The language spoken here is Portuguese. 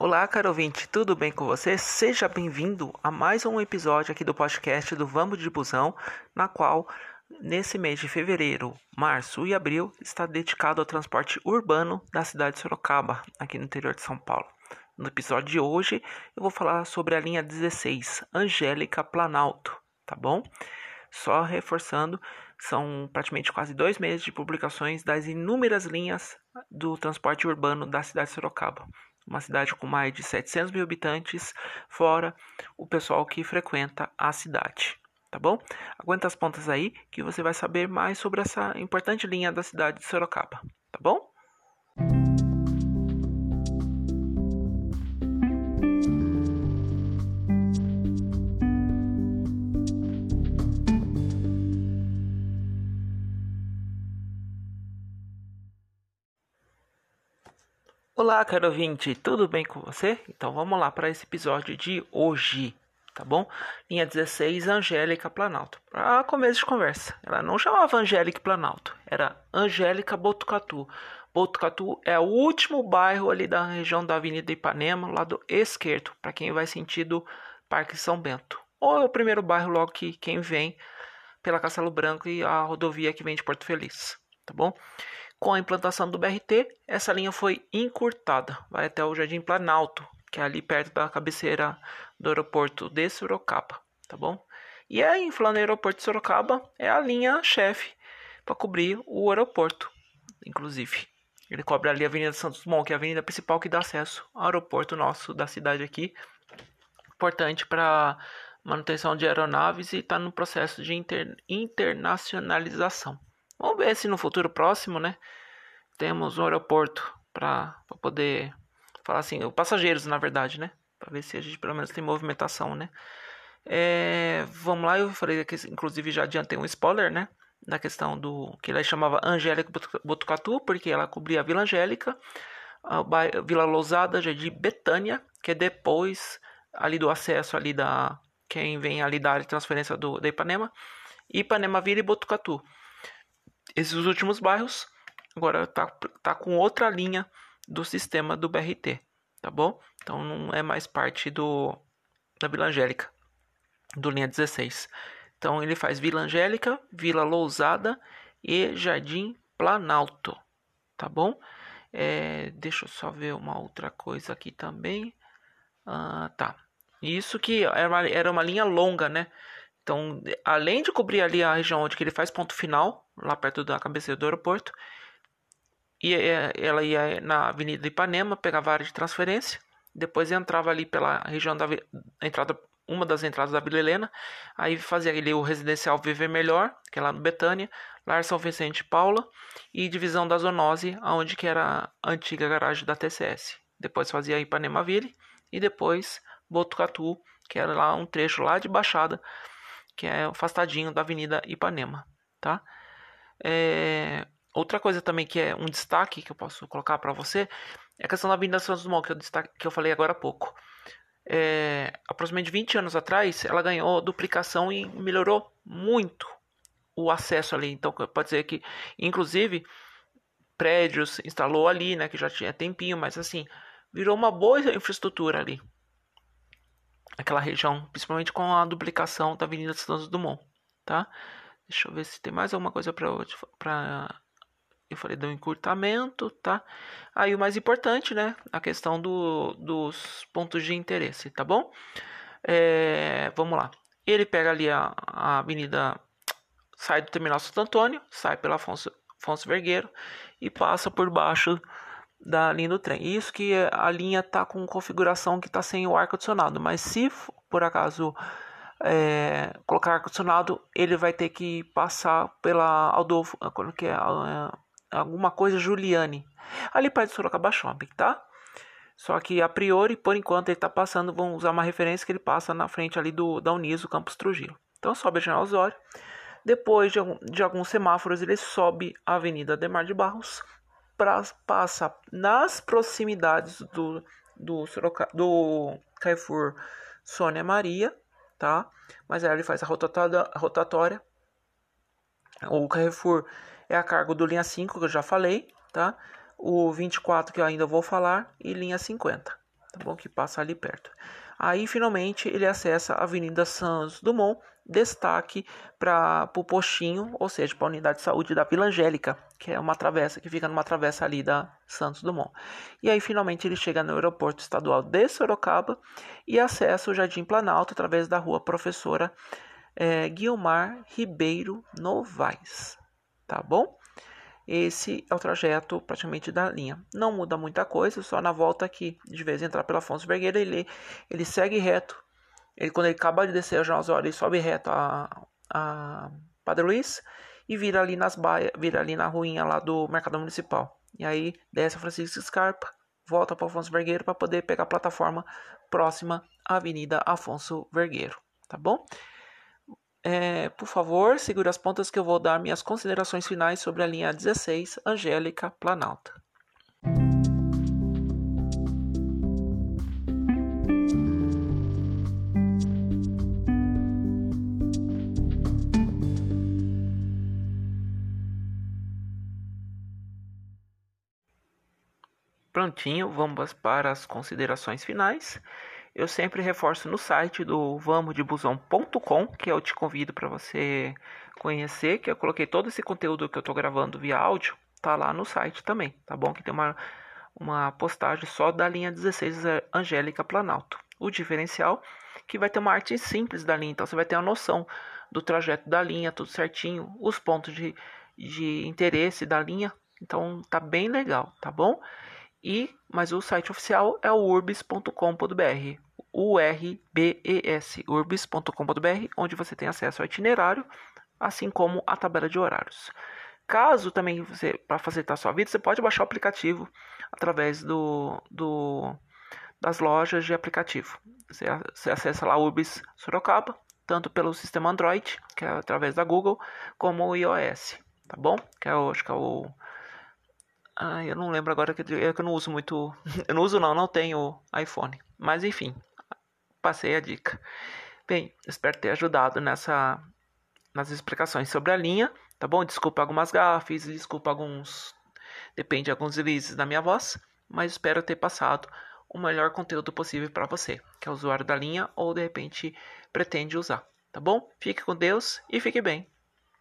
Olá, caro ouvinte, tudo bem com você? Seja bem-vindo a mais um episódio aqui do podcast do Vamos de Busão, na qual, nesse mês de fevereiro, março e abril, está dedicado ao transporte urbano da cidade de Sorocaba, aqui no interior de São Paulo. No episódio de hoje, eu vou falar sobre a linha 16, Angélica Planalto, tá bom? Só reforçando, são praticamente quase dois meses de publicações das inúmeras linhas do transporte urbano da cidade de Sorocaba uma cidade com mais de 700 mil habitantes, fora o pessoal que frequenta a cidade. Tá bom? Aguenta as pontas aí que você vai saber mais sobre essa importante linha da cidade de Sorocaba. Tá bom? Olá, caro ouvinte, tudo bem com você? Então vamos lá para esse episódio de hoje, tá bom? Linha 16, Angélica Planalto. Para começo de conversa, ela não chamava Angélica Planalto, era Angélica Botucatu. Botucatu é o último bairro ali da região da Avenida Ipanema, lado esquerdo, para quem vai sentido Parque São Bento. Ou é o primeiro bairro logo que quem vem pela Castelo Branco e a rodovia que vem de Porto Feliz, tá bom? Com a implantação do BRT, essa linha foi encurtada, vai até o Jardim Planalto, que é ali perto da cabeceira do aeroporto de Sorocaba, tá bom? E aí, falando em aeroporto de Sorocaba, é a linha chefe para cobrir o aeroporto, inclusive. Ele cobre ali a Avenida Santos Dumont, que é a avenida principal que dá acesso ao aeroporto nosso da cidade aqui. Importante para manutenção de aeronaves e está no processo de inter internacionalização. Vamos ver se no futuro próximo, né, temos um aeroporto para poder falar assim, passageiros, na verdade, né, para ver se a gente pelo menos tem movimentação, né. É, vamos lá, eu falei que inclusive já adiantei um spoiler, né, na questão do que ela chamava Angélica Botucatu, porque ela cobria a Vila Angélica, a Vila Lousada, Jardim Betânia, que é depois ali do acesso ali da quem vem ali da área de transferência do da Ipanema, Ipanema Vila e Botucatu esses últimos bairros agora tá, tá com outra linha do sistema do BRT, tá bom? Então não é mais parte do da Vila Angélica, do linha 16. Então ele faz Vila Angélica, Vila Lousada e Jardim Planalto, tá bom? É, deixa eu só ver uma outra coisa aqui também. Ah, tá. Isso que era uma, era uma linha longa, né? Então, além de cobrir ali a região onde ele faz ponto final, lá perto da cabeceira do aeroporto, e ela ia na Avenida Ipanema, pegava a área de transferência, depois entrava ali pela região da entrada, uma das entradas da Vila Helena, aí fazia ali o residencial Viver Melhor, que é lá no Betânia, Lar São Vicente Paula, e divisão da Zonose, aonde que era a antiga garagem da TCS. Depois fazia Ipanema Ville e depois Botucatu, que era lá um trecho lá de Baixada, que é afastadinho da Avenida Ipanema, tá? É, outra coisa também que é um destaque que eu posso colocar para você é a questão da Avenida Santos Dumont, que eu, destaque, que eu falei agora há pouco. É, aproximadamente 20 anos atrás, ela ganhou duplicação e melhorou muito o acesso ali. Então, pode dizer que, inclusive, prédios instalou ali, né, que já tinha tempinho, mas assim, virou uma boa infraestrutura ali aquela região, principalmente com a duplicação da Avenida Santos Dumont, tá? Deixa eu ver se tem mais alguma coisa para para eu falei do encurtamento, tá? Aí o mais importante, né, a questão do, dos pontos de interesse, tá bom? É, vamos lá. Ele pega ali a, a avenida, sai do terminal Santo Antônio, sai pela Afonso, Afonso Vergueiro e passa por baixo da linha do trem. Isso que a linha está com configuração que está sem o ar condicionado, mas se por acaso é, colocar ar condicionado, ele vai ter que passar pela Aldolfo, que é, é alguma coisa Juliane, ali perto do Sorocaba Shopping, tá? Só que a priori, por enquanto, ele está passando, vamos usar uma referência que ele passa na frente ali do da Uniso, Campus Trujillo. Então sobe a General Osório. Depois de, de alguns semáforos, ele sobe a Avenida Demar de Barros pra, passa nas proximidades do, do, do Carrefour Sônia Maria, tá? Mas aí ele faz a rotatória. O Carrefour é a cargo do linha 5, que eu já falei, tá? O 24 que eu ainda vou falar e linha 50, tá bom? Que passa ali perto. Aí finalmente ele acessa a Avenida Santos Dumont, destaque para o postinho, ou seja, para a unidade de saúde da Vila Angélica, que é uma travessa que fica numa travessa ali da Santos Dumont. E aí finalmente ele chega no aeroporto estadual de Sorocaba e acessa o Jardim Planalto através da rua Professora é, Guilmar Ribeiro Novaes, tá bom? Esse é o trajeto praticamente da linha. Não muda muita coisa, só na volta aqui, de vez em entrar pela Afonso Vergueira, ele, ele segue reto. Ele, quando ele acaba de descer a João ele sobe reto a, a Padre Luiz e vira ali nas baias, vira ali na ruinha lá do Mercado Municipal. E aí desce a Francisco Scarpa, volta para Afonso Vergueiro para poder pegar a plataforma próxima à Avenida Afonso Vergueiro, tá bom? É, por favor, segure as pontas que eu vou dar minhas considerações finais sobre a linha 16, Angélica Planalta. Prontinho, vamos para as considerações finais eu sempre reforço no site do vamosdebusão.com, que eu te convido para você conhecer, que eu coloquei todo esse conteúdo que eu estou gravando via áudio, tá lá no site também, tá bom? Que tem uma, uma postagem só da linha 16 Angélica Planalto. O diferencial que vai ter uma arte simples da linha, então você vai ter a noção do trajeto da linha, tudo certinho, os pontos de, de interesse da linha, então tá bem legal, tá bom? E mas o site oficial é o urbis.com.br. URBES, urbis.com.br, onde você tem acesso ao itinerário, assim como a tabela de horários. Caso também você, para facilitar a sua vida, você pode baixar o aplicativo através do, do das lojas de aplicativo. Você, você acessa lá Urbis Sorocaba, tanto pelo sistema Android, que é através da Google, como o iOS, tá bom? Que é, acho que é o ah, eu não lembro agora que eu, que eu não uso muito. Eu não uso não, não tenho iPhone. Mas enfim, passei a dica. Bem, espero ter ajudado nessa nas explicações sobre a linha, tá bom? Desculpa algumas gafes, desculpa alguns depende de alguns deslizes da minha voz, mas espero ter passado o melhor conteúdo possível para você, que é usuário da linha ou de repente pretende usar, tá bom? Fique com Deus e fique bem.